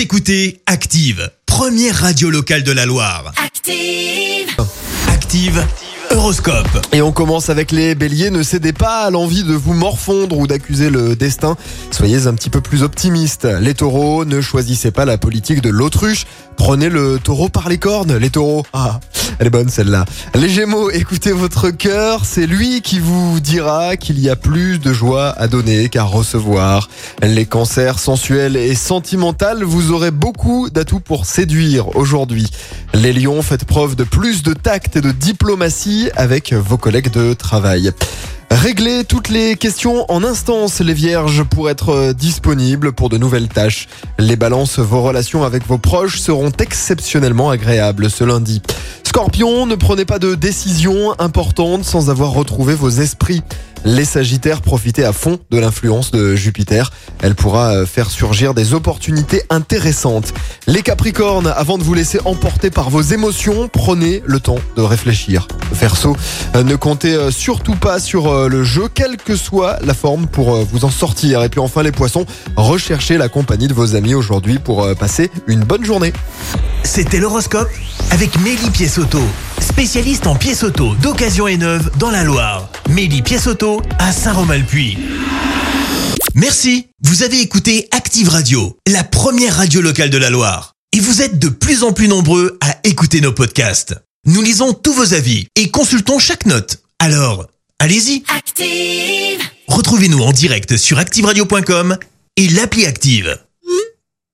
Vous écoutez Active, première radio locale de la Loire. Active. Active, Horoscope. Et on commence avec les béliers. Ne cédez pas à l'envie de vous morfondre ou d'accuser le destin. Soyez un petit peu plus optimiste. Les taureaux, ne choisissez pas la politique de l'autruche. Prenez le taureau par les cornes. Les taureaux. Ah, elle est bonne celle-là. Les gémeaux, écoutez votre cœur. C'est lui qui vous dira qu'il y a plus de joie à donner qu'à recevoir. Les cancers sensuels et sentimentaux, vous aurez beaucoup d'atouts pour séduire aujourd'hui. Les lions, faites preuve de plus de tact et de diplomatie avec vos collègues de travail. Réglez toutes les questions en instance, les vierges, pour être disponibles pour de nouvelles tâches. Les balances, vos relations avec vos proches seront exceptionnellement agréables ce lundi. Scorpion, ne prenez pas de décisions importantes sans avoir retrouvé vos esprits. Les Sagittaires, profitez à fond de l'influence de Jupiter. Elle pourra euh, faire surgir des opportunités intéressantes. Les Capricornes, avant de vous laisser emporter par vos émotions, prenez le temps de réfléchir. Verseau, euh, ne comptez euh, surtout pas sur le jeu, quelle que soit la forme pour vous en sortir. Et puis enfin les poissons, recherchez la compagnie de vos amis aujourd'hui pour passer une bonne journée. C'était l'horoscope avec Mélie Pièce-Auto, spécialiste en pièces auto d'occasion et neuve dans la Loire. Mélie Pièce-Auto à Saint-Romain-le-Puy. Merci, vous avez écouté Active Radio, la première radio locale de la Loire. Et vous êtes de plus en plus nombreux à écouter nos podcasts. Nous lisons tous vos avis et consultons chaque note. Alors, allez-y, Active. retrouvez-nous en direct sur activeradio.com et l'appli Active.